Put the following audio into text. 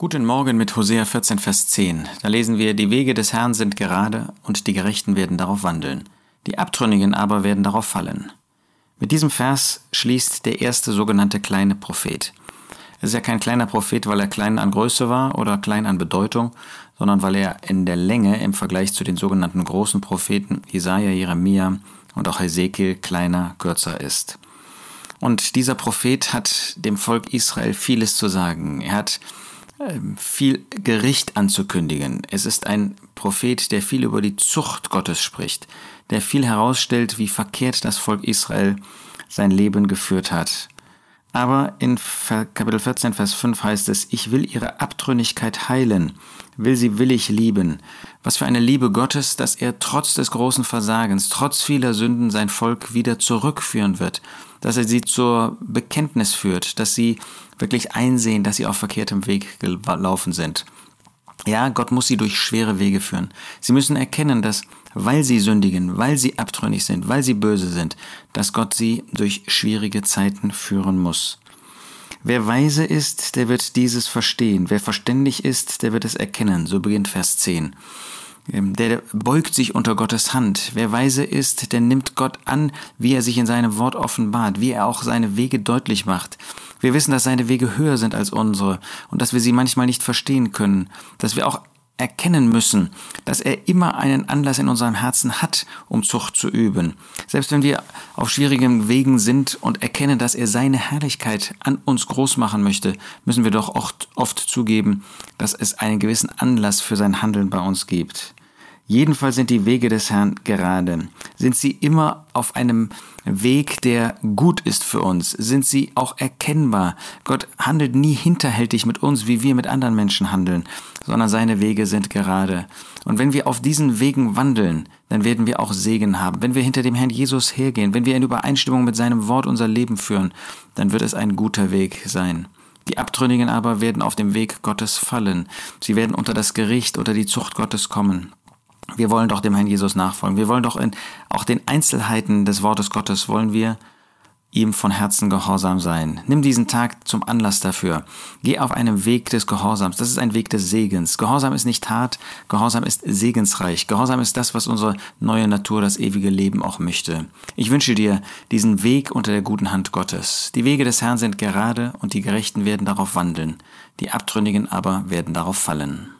Guten Morgen mit Hosea 14, Vers 10. Da lesen wir, die Wege des Herrn sind gerade und die Gerechten werden darauf wandeln. Die Abtrünnigen aber werden darauf fallen. Mit diesem Vers schließt der erste sogenannte kleine Prophet. Er ist ja kein kleiner Prophet, weil er klein an Größe war oder klein an Bedeutung, sondern weil er in der Länge im Vergleich zu den sogenannten großen Propheten Jesaja, Jeremia und auch Hesekiel kleiner, kürzer ist. Und dieser Prophet hat dem Volk Israel vieles zu sagen. Er hat viel Gericht anzukündigen. Es ist ein Prophet, der viel über die Zucht Gottes spricht, der viel herausstellt, wie verkehrt das Volk Israel sein Leben geführt hat. Aber in Kapitel 14, Vers 5 heißt es, ich will ihre Abtrünnigkeit heilen, will sie willig lieben. Was für eine Liebe Gottes, dass er trotz des großen Versagens, trotz vieler Sünden sein Volk wieder zurückführen wird, dass er sie zur Bekenntnis führt, dass sie wirklich einsehen, dass sie auf verkehrtem Weg gelaufen sind. Ja, Gott muss sie durch schwere Wege führen. Sie müssen erkennen, dass, weil sie sündigen, weil sie abtrünnig sind, weil sie böse sind, dass Gott sie durch schwierige Zeiten führen muss. Wer weise ist, der wird dieses verstehen. Wer verständig ist, der wird es erkennen. So beginnt Vers 10. Ähm, der beugt sich unter Gottes Hand. Wer weise ist, der nimmt Gott an, wie er sich in seinem Wort offenbart, wie er auch seine Wege deutlich macht. Wir wissen, dass seine Wege höher sind als unsere und dass wir sie manchmal nicht verstehen können, dass wir auch erkennen müssen, dass er immer einen Anlass in unserem Herzen hat, um Zucht zu üben. Selbst wenn wir auf schwierigen Wegen sind und erkennen, dass er seine Herrlichkeit an uns groß machen möchte, müssen wir doch oft, oft zugeben, dass es einen gewissen Anlass für sein Handeln bei uns gibt. Jedenfalls sind die Wege des Herrn gerade. Sind sie immer auf einem Weg, der gut ist für uns? Sind sie auch erkennbar? Gott handelt nie hinterhältig mit uns, wie wir mit anderen Menschen handeln, sondern seine Wege sind gerade. Und wenn wir auf diesen Wegen wandeln, dann werden wir auch Segen haben. Wenn wir hinter dem Herrn Jesus hergehen, wenn wir in Übereinstimmung mit seinem Wort unser Leben führen, dann wird es ein guter Weg sein. Die Abtrünnigen aber werden auf dem Weg Gottes fallen. Sie werden unter das Gericht oder die Zucht Gottes kommen. Wir wollen doch dem Herrn Jesus nachfolgen. Wir wollen doch in auch den Einzelheiten des Wortes Gottes wollen wir ihm von Herzen gehorsam sein. Nimm diesen Tag zum Anlass dafür. Geh auf einem Weg des Gehorsams. Das ist ein Weg des Segens. Gehorsam ist nicht hart, Gehorsam ist segensreich. Gehorsam ist das, was unsere neue Natur, das ewige Leben auch möchte. Ich wünsche dir diesen Weg unter der guten Hand Gottes. Die Wege des Herrn sind gerade und die Gerechten werden darauf wandeln. Die Abtrünnigen aber werden darauf fallen.